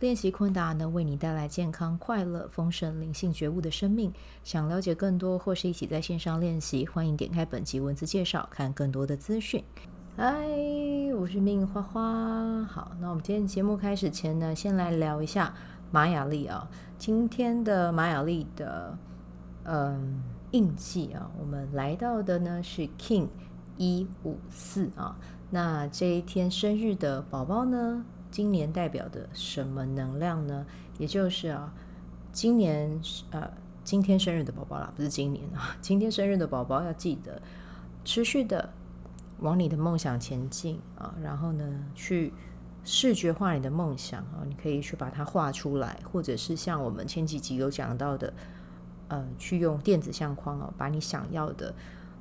练习昆达能为你带来健康、快乐、丰盛、灵性觉悟的生命。想了解更多或是一起在线上练习，欢迎点开本集文字介绍，看更多的资讯。嗨，我是命花花。好，那我们今天节目开始前呢，先来聊一下玛雅历啊。今天的玛雅历的嗯印记啊，我们来到的呢是 King 一五四啊。那这一天生日的宝宝呢，今年代表的什么能量呢？也就是啊，今年呃，今天生日的宝宝啦，不是今年啊，今天生日的宝宝要记得持续的往你的梦想前进啊，然后呢，去视觉化你的梦想啊，你可以去把它画出来，或者是像我们前几集有讲到的，呃，去用电子相框啊，把你想要的。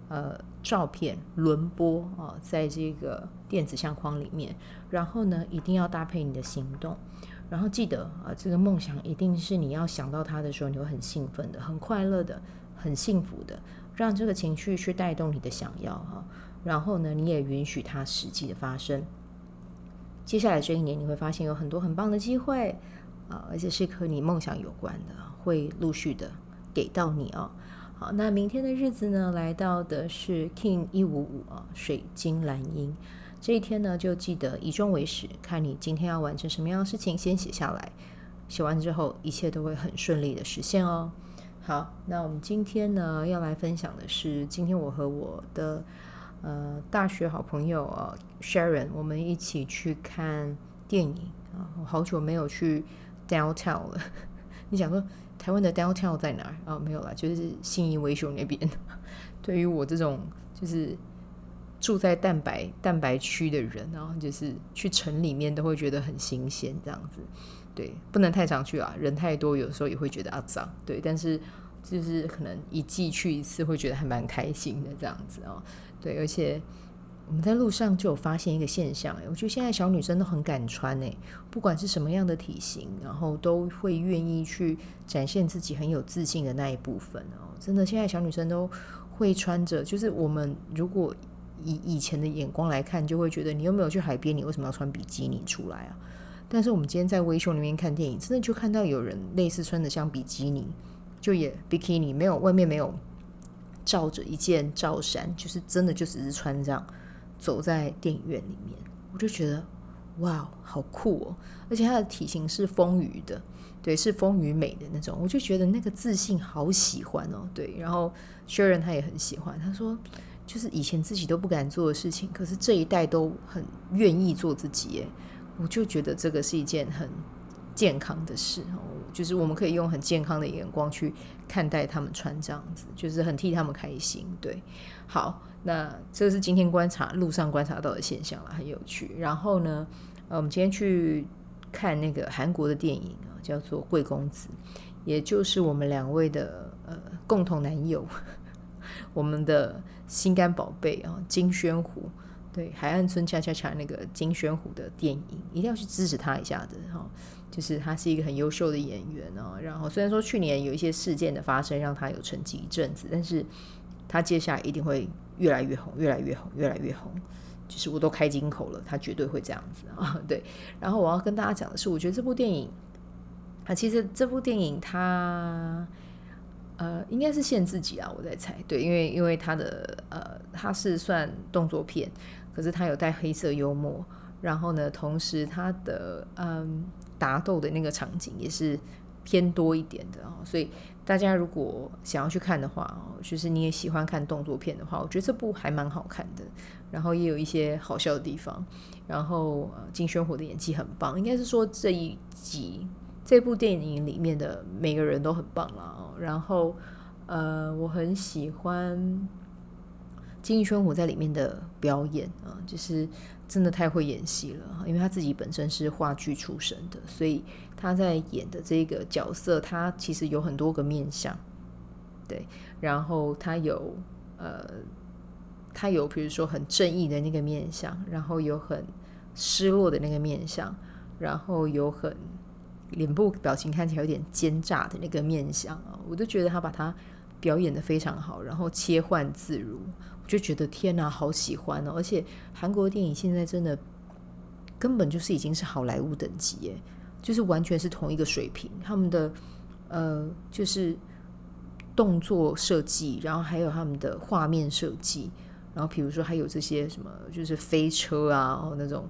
呃，照片轮播啊，在这个电子相框里面，然后呢，一定要搭配你的行动，然后记得啊，这个梦想一定是你要想到它的时候，你会很兴奋的、很快乐的、很幸福的，让这个情绪去带动你的想要哈，然后呢，你也允许它实际的发生。接下来这一年，你会发现有很多很棒的机会啊，而且是和你梦想有关的，会陆续的给到你啊。那明天的日子呢，来到的是 King 一五五啊，水晶蓝鹰。这一天呢，就记得以终为始，看你今天要完成什么样的事情，先写下来。写完之后，一切都会很顺利的实现哦。好，那我们今天呢，要来分享的是，今天我和我的呃大学好朋友啊 Sharon，我们一起去看电影啊。我好久没有去 Downtown 了。你想说？台湾的 downtown 在哪儿？啊、没有啦，就是信义威秀那边。对于我这种就是住在蛋白蛋白区的人，然后就是去城里面都会觉得很新鲜，这样子。对，不能太常去啊，人太多，有时候也会觉得啊脏。对，但是就是可能一季去一次，会觉得还蛮开心的这样子啊、哦。对，而且。我们在路上就有发现一个现象，我觉得现在小女生都很敢穿诶，不管是什么样的体型，然后都会愿意去展现自己很有自信的那一部分哦。真的，现在小女生都会穿着，就是我们如果以以前的眼光来看，就会觉得你又没有去海边，你为什么要穿比基尼出来啊？但是我们今天在微秀里面看电影，真的就看到有人类似穿的像比基尼，就也比基尼没有外面没有罩着一件罩衫，就是真的就只是穿这样。走在电影院里面，我就觉得哇，好酷哦！而且他的体型是丰腴的，对，是丰腴美的那种。我就觉得那个自信好喜欢哦，对。然后 Sharon 他也很喜欢，他说就是以前自己都不敢做的事情，可是这一代都很愿意做自己耶。我就觉得这个是一件很健康的事，就是我们可以用很健康的眼光去看待他们穿这样子，就是很替他们开心。对，好。那这是今天观察路上观察到的现象了，很有趣。然后呢，呃，我们今天去看那个韩国的电影啊，叫做《贵公子》，也就是我们两位的呃共同男友，我们的心肝宝贝啊，金宣虎，对，《海岸村恰恰恰》那个金宣虎的电影，一定要去支持他一下的哈。就是他是一个很优秀的演员哦。然后虽然说去年有一些事件的发生，让他有沉寂一阵子，但是他接下来一定会。越来越红，越来越红，越来越红，就是我都开金口了，他绝对会这样子啊！对，然后我要跟大家讲的是，我觉得这部电影啊，其实这部电影它呃应该是限制级啊，我在猜，对，因为因为它的呃它是算动作片，可是他有带黑色幽默，然后呢，同时他的嗯打斗的那个场景也是偏多一点的哦，所以。大家如果想要去看的话哦，就是你也喜欢看动作片的话，我觉得这部还蛮好看的，然后也有一些好笑的地方，然后金宣虎的演技很棒，应该是说这一集这部电影里面的每个人都很棒啦哦，然后呃，我很喜欢金宣虎在里面的表演啊，就是。真的太会演戏了，因为他自己本身是话剧出身的，所以他在演的这个角色，他其实有很多个面相，对，然后他有呃，他有比如说很正义的那个面相，然后有很失落的那个面相，然后有很脸部表情看起来有点奸诈的那个面相啊，我都觉得他把他表演的非常好，然后切换自如，我就觉得天哪，好喜欢哦！而且韩国电影现在真的根本就是已经是好莱坞等级耶，就是完全是同一个水平，他们的呃就是。动作设计，然后还有他们的画面设计，然后比如说还有这些什么，就是飞车啊，然后那种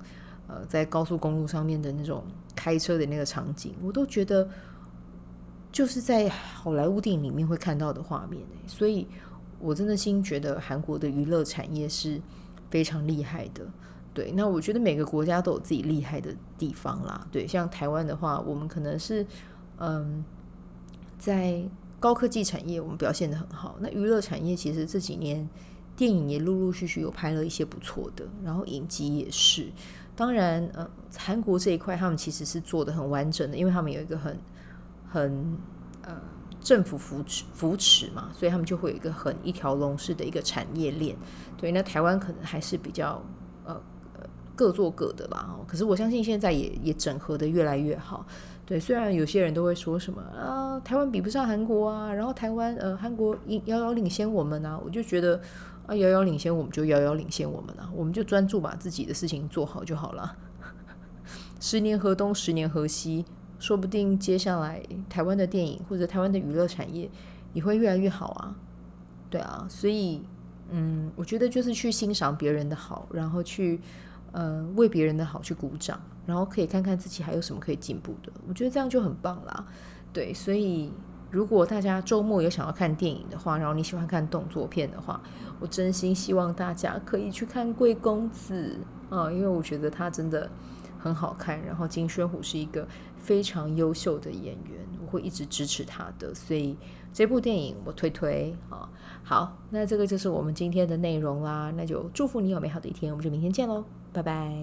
呃在高速公路上面的那种开车的那个场景，我都觉得就是在好莱坞电影里面会看到的画面。所以我真的心觉得韩国的娱乐产业是非常厉害的。对，那我觉得每个国家都有自己厉害的地方啦。对，像台湾的话，我们可能是嗯在。高科技产业我们表现得很好，那娱乐产业其实这几年电影也陆陆续续有拍了一些不错的，然后影集也是。当然，呃，韩国这一块他们其实是做得很完整的，因为他们有一个很很呃政府扶持扶持嘛，所以他们就会有一个很一条龙式的一个产业链。对，那台湾可能还是比较呃各做各的吧。可是我相信现在也也整合得越来越好。对，虽然有些人都会说什么啊，台湾比不上韩国啊，然后台湾呃，韩国遥遥领先我们啊，我就觉得啊，遥遥领先我们就遥遥领先我们啊，我们就专注把自己的事情做好就好了。十年河东，十年河西，说不定接下来台湾的电影或者台湾的娱乐产业也会越来越好啊。对啊，所以嗯，我觉得就是去欣赏别人的好，然后去。呃，为别人的好去鼓掌，然后可以看看自己还有什么可以进步的，我觉得这样就很棒啦。对，所以如果大家周末有想要看电影的话，然后你喜欢看动作片的话，我真心希望大家可以去看《贵公子》啊，因为我觉得他真的很好看，然后金宣虎是一个非常优秀的演员，我会一直支持他的，所以这部电影我推推啊。好，那这个就是我们今天的内容啦，那就祝福你有美好的一天，我们就明天见喽。拜拜！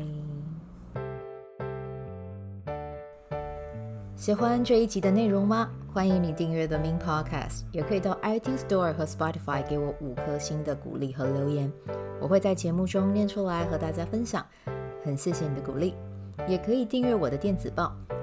喜欢这一集的内容吗？欢迎你订阅 The Min Podcast，也可以到 iTunes Store 和 Spotify 给我五颗星的鼓励和留言，我会在节目中念出来和大家分享。很谢谢你的鼓励，也可以订阅我的电子报，